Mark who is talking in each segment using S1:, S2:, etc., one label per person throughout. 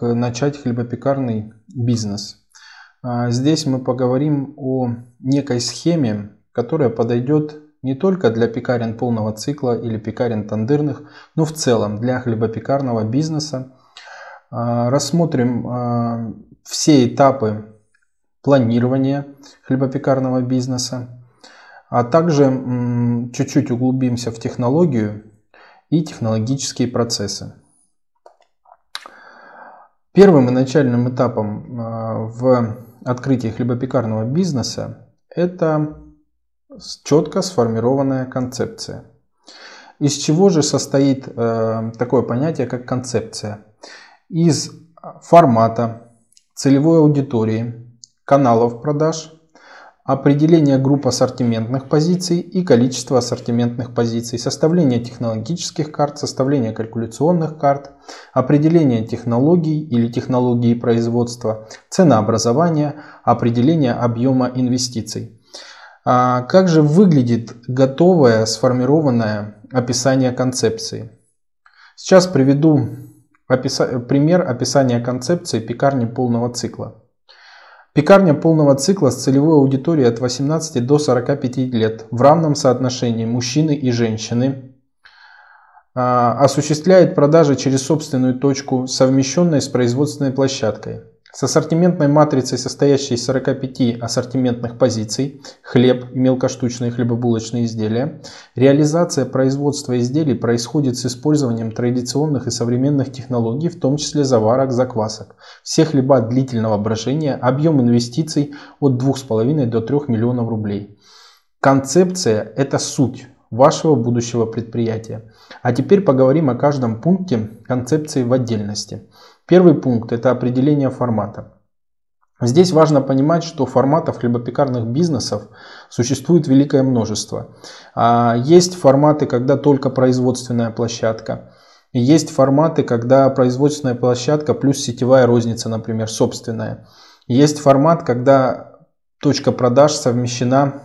S1: как начать хлебопекарный бизнес. А, здесь мы поговорим о некой схеме, которая подойдет не только для пекарен полного цикла или пекарен тандырных, но в целом для хлебопекарного бизнеса. А, рассмотрим а, все этапы планирования хлебопекарного бизнеса, а также чуть-чуть углубимся в технологию и технологические процессы. Первым и начальным этапом в открытии хлебопекарного бизнеса это четко сформированная концепция. Из чего же состоит э, такое понятие, как концепция? Из формата, целевой аудитории, каналов продаж, определение групп ассортиментных позиций и количество ассортиментных позиций, составление технологических карт, составление калькуляционных карт, определение технологий или технологии производства, ценообразование, определение объема инвестиций. А как же выглядит готовое сформированное описание концепции? Сейчас приведу описа... пример описания концепции пекарни полного цикла. Пекарня полного цикла с целевой аудиторией от 18 до 45 лет в равном соотношении мужчины и женщины а, осуществляет продажи через собственную точку, совмещенной с производственной площадкой. С ассортиментной матрицей, состоящей из 45 ассортиментных позиций, хлеб и мелкоштучные хлебобулочные изделия, реализация производства изделий происходит с использованием традиционных и современных технологий, в том числе заварок, заквасок. Все хлеба длительного брожения, объем инвестиций от 2,5 до 3 миллионов рублей. Концепция – это суть вашего будущего предприятия. А теперь поговорим о каждом пункте концепции в отдельности. Первый пункт – это определение формата. Здесь важно понимать, что форматов хлебопекарных бизнесов существует великое множество. А, есть форматы, когда только производственная площадка. Есть форматы, когда производственная площадка плюс сетевая розница, например, собственная. Есть формат, когда точка продаж совмещена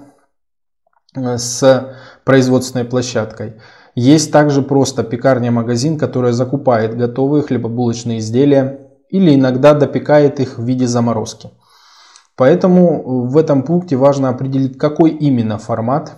S1: э, с производственной площадкой. Есть также просто пекарня-магазин, которая закупает готовые хлебобулочные изделия или иногда допекает их в виде заморозки. Поэтому в этом пункте важно определить, какой именно формат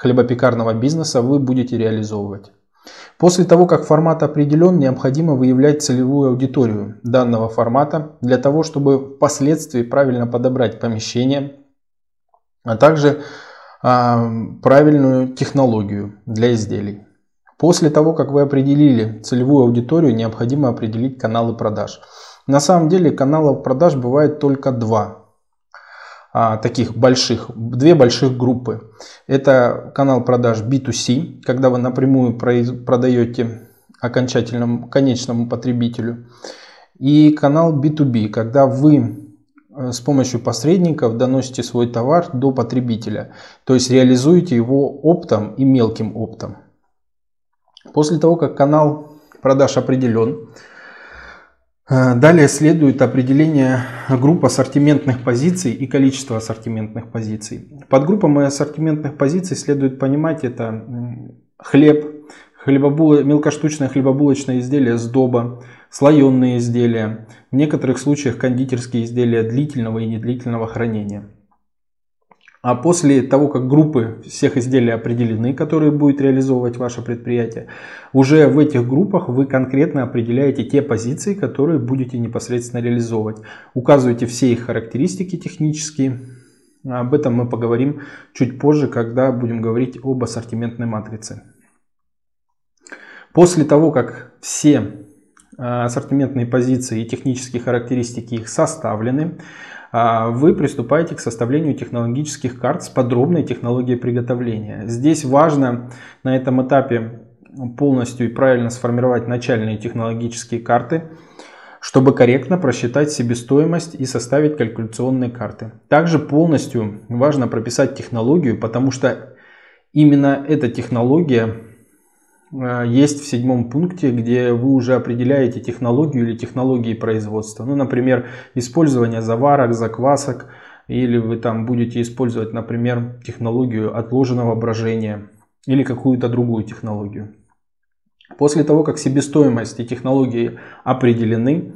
S1: хлебопекарного бизнеса вы будете реализовывать. После того, как формат определен, необходимо выявлять целевую аудиторию данного формата для того, чтобы впоследствии правильно подобрать помещение, а также а, правильную технологию для изделий. После того, как вы определили целевую аудиторию, необходимо определить каналы продаж. На самом деле каналов продаж бывает только два а, таких больших, две больших группы. Это канал продаж B2C, когда вы напрямую продаете окончательному, конечному потребителю. И канал B2B, когда вы э, с помощью посредников доносите свой товар до потребителя, то есть реализуете его оптом и мелким оптом. После того, как канал продаж определен, далее следует определение групп ассортиментных позиций и количество ассортиментных позиций. Под группами ассортиментных позиций следует понимать это хлеб, хлебобул... мелкоштучное хлебобулочное изделие сдоба, слоеные изделия, в некоторых случаях кондитерские изделия длительного и недлительного хранения. А после того, как группы всех изделий определены, которые будет реализовывать ваше предприятие, уже в этих группах вы конкретно определяете те позиции, которые будете непосредственно реализовывать. Указываете все их характеристики технические. Об этом мы поговорим чуть позже, когда будем говорить об ассортиментной матрице. После того, как все ассортиментные позиции и технические характеристики их составлены, а, вы приступаете к составлению технологических карт с подробной технологией приготовления. Здесь важно на этом этапе полностью и правильно сформировать начальные технологические карты, чтобы корректно просчитать себестоимость и составить калькуляционные карты. Также полностью важно прописать технологию, потому что именно эта технология есть в седьмом пункте, где вы уже определяете технологию или технологии производства. Ну, например, использование заварок, заквасок, или вы там будете использовать, например, технологию отложенного брожения или какую-то другую технологию. После того, как себестоимость и технологии определены,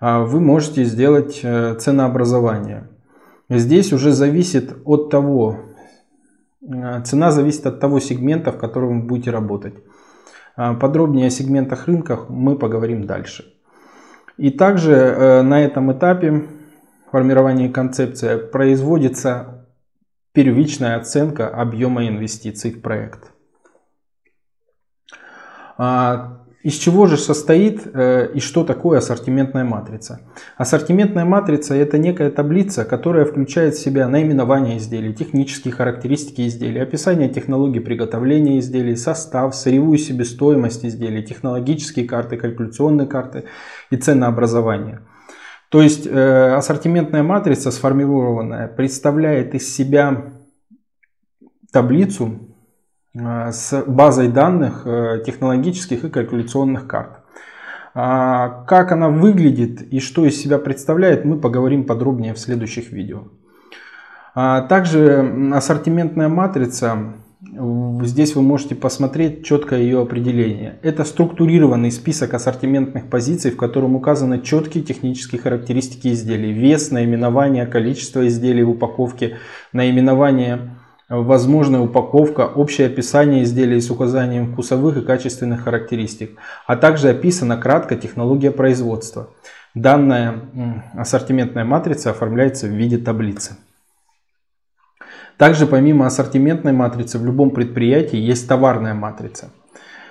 S1: а, вы можете сделать э, ценообразование. Здесь уже зависит от того, э, цена зависит от того сегмента, в котором вы будете работать. А, подробнее о сегментах рынках мы поговорим дальше. И также э, на этом этапе формирования концепции производится первичная оценка объема инвестиций в проект. Из чего же состоит э, и что такое ассортиментная матрица? Ассортиментная матрица это некая таблица, которая включает в себя наименование изделий, технические характеристики изделий, описание технологий приготовления изделий, состав, сырьевую себестоимость изделий, технологические карты, калькуляционные карты и ценообразование. То есть э, ассортиментная матрица сформированная представляет из себя таблицу с базой данных э, технологических и калькуляционных карт. А, как она выглядит и что из себя представляет, мы поговорим подробнее в следующих видео. А, также ассортиментная матрица Здесь вы можете посмотреть четкое ее определение. Это структурированный список ассортиментных позиций, в котором указаны четкие технические характеристики изделий. Вес, наименование, количество изделий в упаковке, наименование, возможная упаковка, общее описание изделий с указанием вкусовых и качественных характеристик, а также описана кратко технология производства. Данная ассортиментная матрица оформляется в виде таблицы. Также помимо ассортиментной матрицы в любом предприятии есть товарная матрица –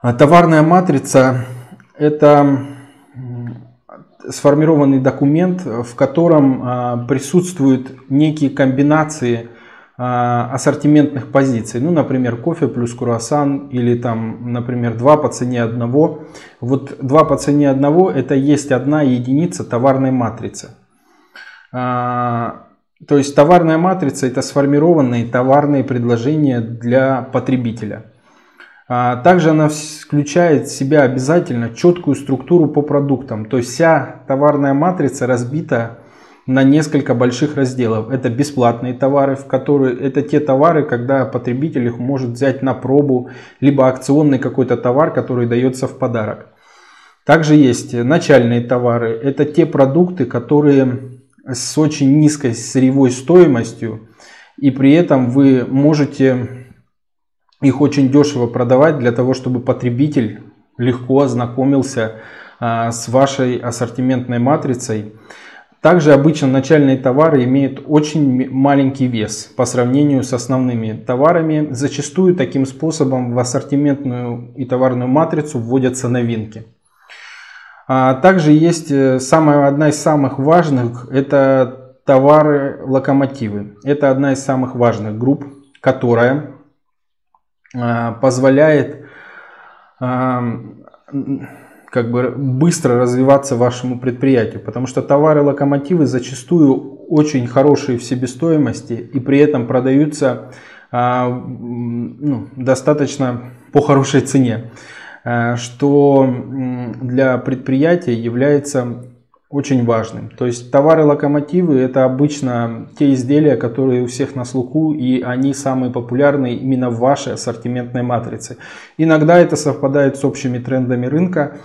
S1: А товарная матрица – это сформированный документ, в котором а, присутствуют некие комбинации а, ассортиментных позиций. Ну, например, кофе плюс круассан или там, например, два по цене одного. Вот два по цене одного – это есть одна единица товарной матрицы. То есть товарная матрица это сформированные товарные предложения для потребителя. А также она включает в себя обязательно четкую структуру по продуктам. То есть вся товарная матрица разбита на несколько больших разделов. Это бесплатные товары, в которые это те товары, когда потребитель их может взять на пробу, либо акционный какой-то товар, который дается в подарок. Также есть начальные товары. Это те продукты, которые с очень низкой сырьевой стоимостью, и при этом вы можете их очень дешево продавать для того, чтобы потребитель легко ознакомился а, с вашей ассортиментной матрицей. Также обычно начальные товары имеют очень маленький вес по сравнению с основными товарами. Зачастую таким способом в ассортиментную и товарную матрицу вводятся новинки. А также есть э, самая, одна из самых важных, это товары-локомотивы. Это одна из самых важных групп, которая а, позволяет а, как бы быстро развиваться вашему предприятию, потому что товары-локомотивы зачастую очень хорошие в себестоимости и при этом продаются ну, достаточно по хорошей цене. Э, что для предприятия является очень важным. То есть товары-локомотивы это обычно те изделия, которые у всех на слуху и они самые популярные именно в вашей ассортиментной матрице. Иногда это совпадает с общими трендами рынка,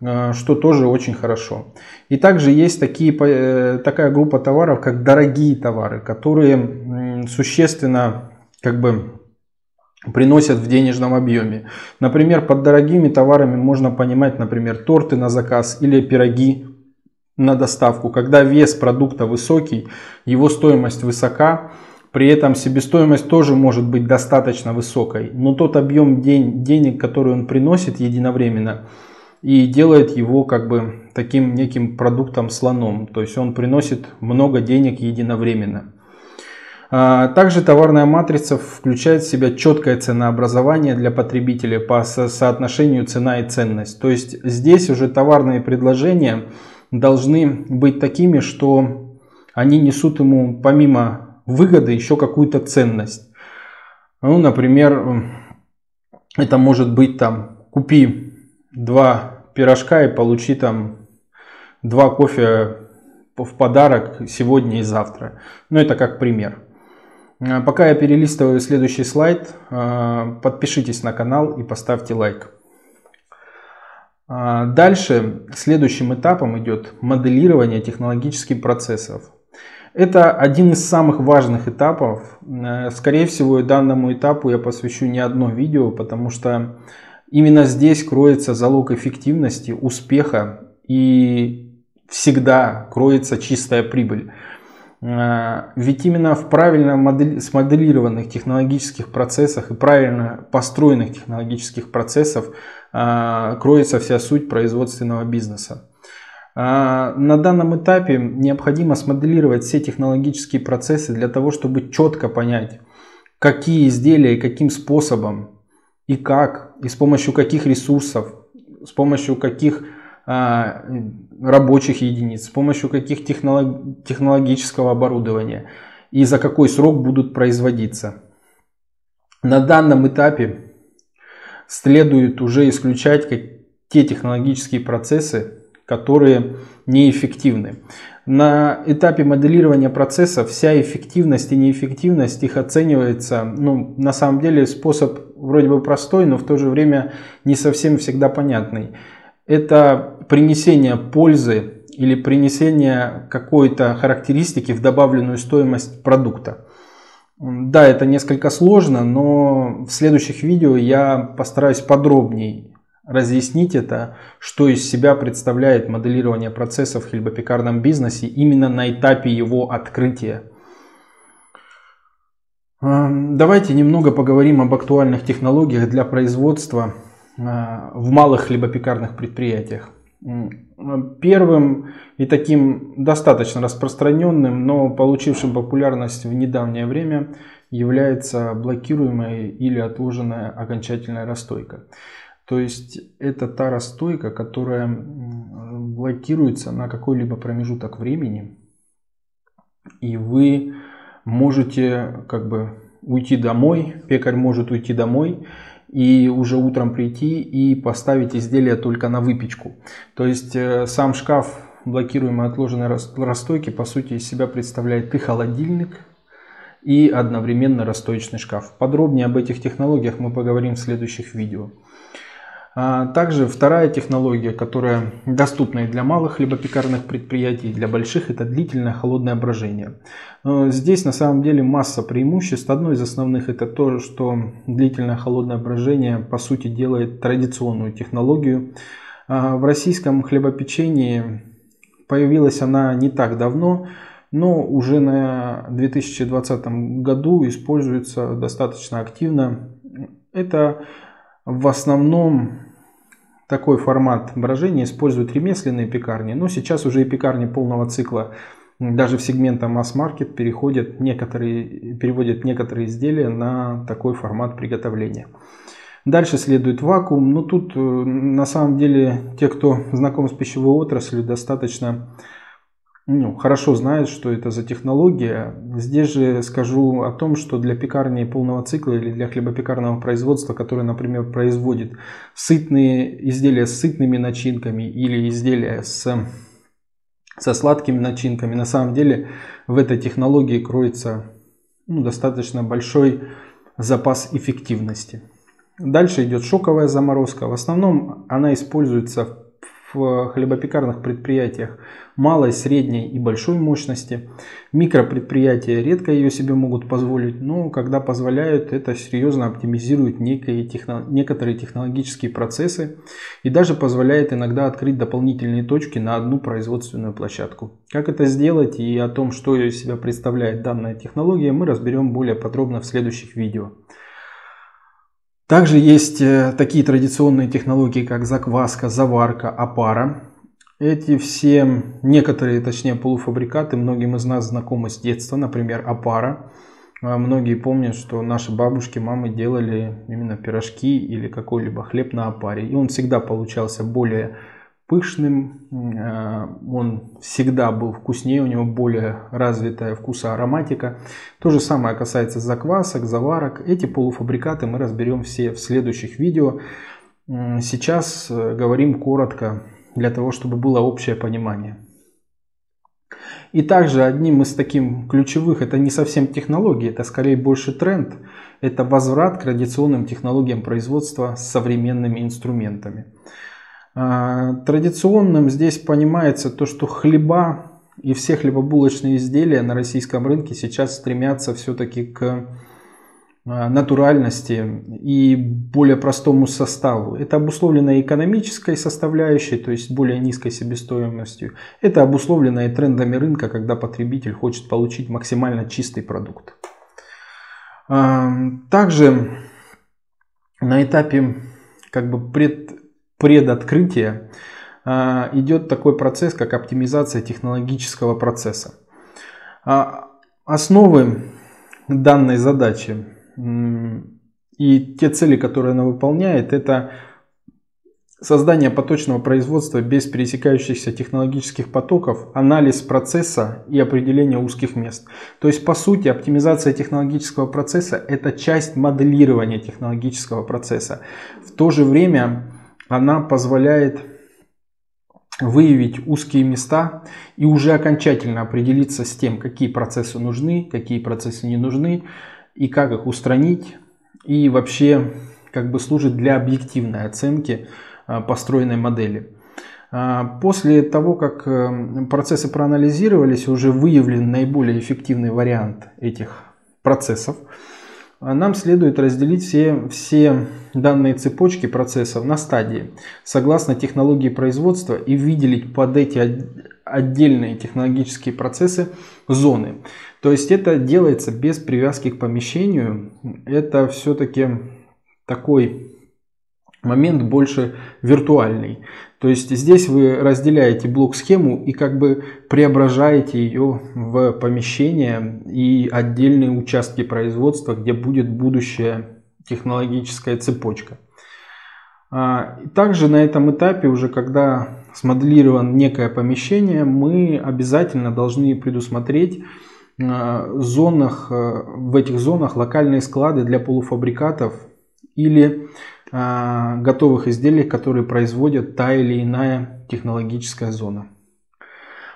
S1: э, что тоже очень хорошо. И также есть такие, э, такая группа товаров, как дорогие товары, которые существенно как бы приносят в денежном объеме. Например, под дорогими товарами можно понимать, например, торты на заказ или пироги на доставку. Когда вес продукта высокий, его стоимость высока, при этом себестоимость тоже может быть достаточно высокой, но тот объем день, денег, который он приносит единовременно, и делает его как бы таким неким продуктом слоном. То есть он приносит много денег единовременно. А, также товарная матрица включает в себя четкое ценообразование для потребителя по соотношению цена и ценность. То есть здесь уже товарные предложения должны быть такими, что они несут ему помимо выгоды еще какую-то ценность. Ну, например, это может быть там купи два пирожка и получи там два кофе в подарок сегодня и завтра. Ну, это как пример. А, пока я перелистываю следующий слайд, а, подпишитесь на канал и поставьте лайк. А, дальше следующим этапом идет моделирование технологических процессов. Это один из самых важных этапов. Э, скорее всего, данному этапу я посвящу не одно видео, потому что именно здесь кроется залог эффективности, успеха и всегда кроется чистая прибыль. Э, ведь именно в правильно модель, смоделированных технологических процессах и правильно построенных технологических процессов э, кроется вся суть производственного бизнеса. Э, на данном этапе необходимо смоделировать все технологические процессы для того, чтобы четко понять, какие изделия и каким способом и как, и с помощью каких ресурсов, с помощью каких рабочих единиц, с помощью каких технолог, технологического оборудования и за какой срок будут производиться. На данном этапе следует уже исключать те технологические процессы, которые неэффективны. На этапе моделирования процесса вся эффективность и неэффективность их оценивается, ну, на самом деле способ вроде бы простой, но в то же время не совсем всегда понятный это принесение пользы или принесение какой-то характеристики в добавленную стоимость продукта. Да, это несколько сложно, но в следующих видео я постараюсь подробнее разъяснить это, что из себя представляет моделирование процессов в хлебопекарном бизнесе именно на этапе его открытия. Давайте немного поговорим об актуальных технологиях для производства в малых хлебопекарных предприятиях. Первым и таким достаточно распространенным, но получившим популярность в недавнее время является блокируемая или отложенная окончательная расстойка. То есть это та расстойка, которая блокируется на какой-либо промежуток времени, и вы можете как бы уйти домой, пекарь может уйти домой и уже утром прийти и поставить изделие только на выпечку. То есть э, сам шкаф блокируемой отложенной расстойки по сути из себя представляет и холодильник, и одновременно расстоечный шкаф. Подробнее об этих технологиях мы поговорим в следующих видео. А также вторая технология, которая доступна и для малых хлебопекарных предприятий, и для больших, это длительное холодное брожение. Здесь на самом деле масса преимуществ. Одно из основных это то, что длительное холодное брожение по сути делает традиционную технологию. А в российском хлебопечении появилась она не так давно, но уже на 2020 году используется достаточно активно. Это в основном такой формат брожения используют ремесленные пекарни, но сейчас уже и пекарни полного цикла, даже в сегменте масс-маркет переходят некоторые, переводят некоторые изделия на такой формат приготовления. Дальше следует вакуум, но тут э, на самом деле те, кто знаком с пищевой отраслью, достаточно ну, хорошо знают, что это за технология. Здесь же скажу о том, что для пекарни полного цикла или для хлебопекарного производства, которое, например, производит сытные изделия с сытными начинками или изделия с, со сладкими начинками, на самом деле в этой технологии кроется ну, достаточно большой запас эффективности. Дальше идет шоковая заморозка. В основном она используется в хлебопекарных предприятиях малой, средней и большой мощности. Микропредприятия редко ее себе могут позволить, но когда позволяют, это серьезно оптимизирует некие техно, некоторые технологические процессы и даже позволяет иногда открыть дополнительные точки на одну производственную площадку. Как это сделать и о том, что из себя представляет данная технология, мы разберем более подробно в следующих видео. Также есть э, такие традиционные технологии, как закваска, заварка, опара. Эти все, некоторые, точнее, полуфабрикаты, многим из нас знакомы с детства, например, опара. А многие помнят, что наши бабушки, мамы делали именно пирожки или какой-либо хлеб на опаре. И он всегда получался более пышным, э, он всегда был вкуснее, у него более развитая вкуса ароматика. То же самое касается заквасок, заварок. Эти полуфабрикаты мы разберем все в следующих видео. Сейчас э, говорим коротко, для того, чтобы было общее понимание. И также одним из таких ключевых, это не совсем технологии, это скорее больше тренд, это возврат к традиционным технологиям производства с современными инструментами. А, традиционным здесь понимается то, что хлеба и все хлебобулочные изделия на российском рынке сейчас стремятся все-таки к а, натуральности и более простому составу. Это обусловлено экономической составляющей, то есть более низкой себестоимостью. Это обусловлено и трендами рынка, когда потребитель хочет получить максимально чистый продукт. А, также на этапе как бы пред предоткрытия а, идет такой процесс, как оптимизация технологического процесса. А, основы данной задачи и те цели, которые она выполняет, это Создание поточного производства без пересекающихся технологических потоков, анализ процесса и определение узких мест. То есть, по сути, оптимизация технологического процесса – это часть моделирования технологического процесса. В то же время она позволяет выявить узкие места и уже окончательно определиться с тем, какие процессы нужны, какие процессы не нужны и как их устранить. И вообще как бы служит для объективной оценки а, построенной модели. А, после того, как э, процессы проанализировались, уже выявлен наиболее эффективный вариант этих процессов – нам следует разделить все, все данные цепочки процессов на стадии, согласно технологии производства и выделить под эти отдельные технологические процессы зоны. То есть это делается без привязки к помещению. Это все-таки такой момент больше виртуальный. То есть здесь вы разделяете блок-схему и как бы преображаете ее в помещение и отдельные участки производства, где будет будущая технологическая цепочка. А, также на этом этапе, уже когда смоделирован некое помещение, мы обязательно должны предусмотреть а, зонах, а, в этих зонах локальные склады для полуфабрикатов или а, готовых изделий, которые производят та или иная технологическая зона.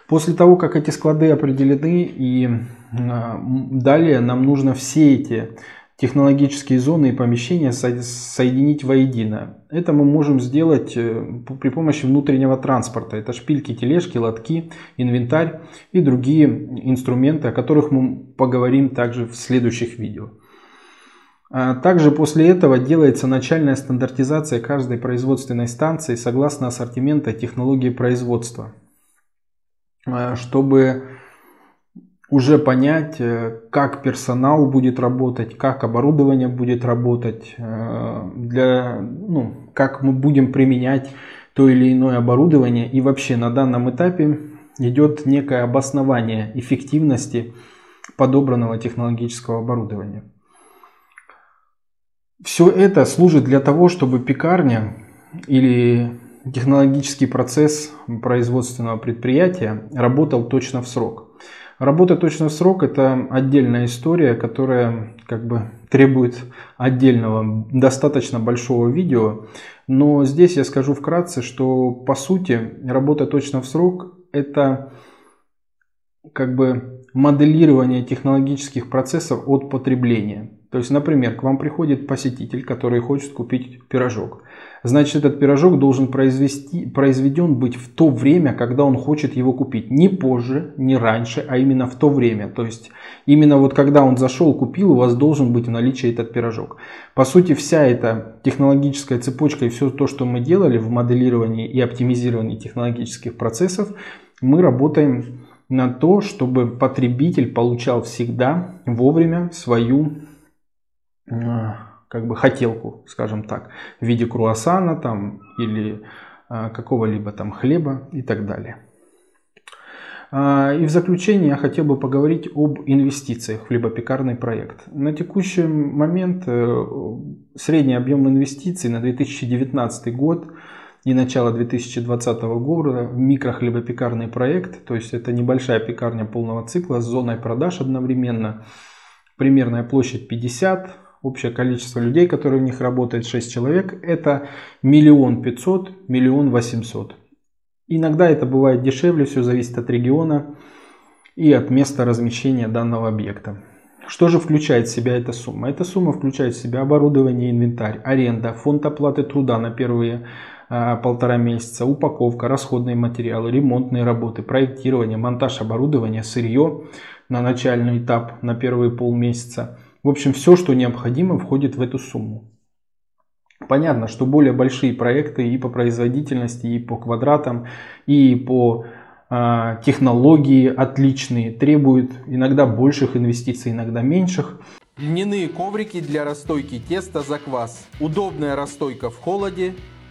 S1: После того, как эти склады определены и а, далее нам нужно все эти технологические зоны и помещения соединить воедино. Это мы можем сделать э, при помощи внутреннего транспорта. Это шпильки, тележки, лотки, инвентарь и другие инструменты, о которых мы поговорим также в следующих видео. А также после этого делается начальная стандартизация каждой производственной станции согласно ассортимента технологии производства, а, чтобы уже понять, э, как персонал будет работать, как оборудование будет работать, э, для, ну, как мы будем применять то или иное оборудование. И вообще на данном этапе идет некое обоснование эффективности подобранного технологического оборудования. Все это служит для того, чтобы пекарня или технологический процесс производственного предприятия работал точно в срок. Работа точно в срок – это отдельная история, которая как бы требует отдельного, достаточно большого видео. Но здесь я скажу вкратце, что по сути работа точно в срок – это как бы моделирование технологических процессов от потребления. То есть, например, к вам приходит посетитель, который хочет купить пирожок. Значит, этот пирожок должен произвести, произведен быть в то время, когда он хочет его купить. Не позже, не раньше, а именно в то время. То есть, именно вот когда он зашел, купил, у вас должен быть в наличии этот пирожок. По сути, вся эта технологическая цепочка и все то, что мы делали в моделировании и оптимизировании технологических процессов, мы работаем на то, чтобы потребитель получал всегда вовремя свою как бы хотелку, скажем так, в виде круассана там или а, какого-либо там хлеба и так далее. А, и в заключение я хотел бы поговорить об инвестициях в хлебопекарный проект. На текущий момент э, средний объем инвестиций на 2019 год и начало 2020 года в микрохлебопекарный проект, то есть это небольшая пекарня полного цикла с зоной продаж одновременно, примерная площадь 50 общее количество людей, которые в них работает 6 человек, это миллион пятьсот, миллион восемьсот. Иногда это бывает дешевле, все зависит от региона и от места размещения данного объекта. Что же включает в себя эта сумма? Эта сумма включает в себя оборудование, инвентарь, аренда, фонд оплаты труда на первые а, полтора месяца, упаковка, расходные материалы, ремонтные работы, проектирование, монтаж оборудования, сырье на начальный этап на первые полмесяца, в общем, все, что необходимо, входит в эту сумму. Понятно, что более большие проекты и по производительности, и по квадратам, и по э, технологии отличные, требуют иногда больших инвестиций, иногда меньших.
S2: Льняные коврики для расстойки теста за квас. Удобная расстойка в холоде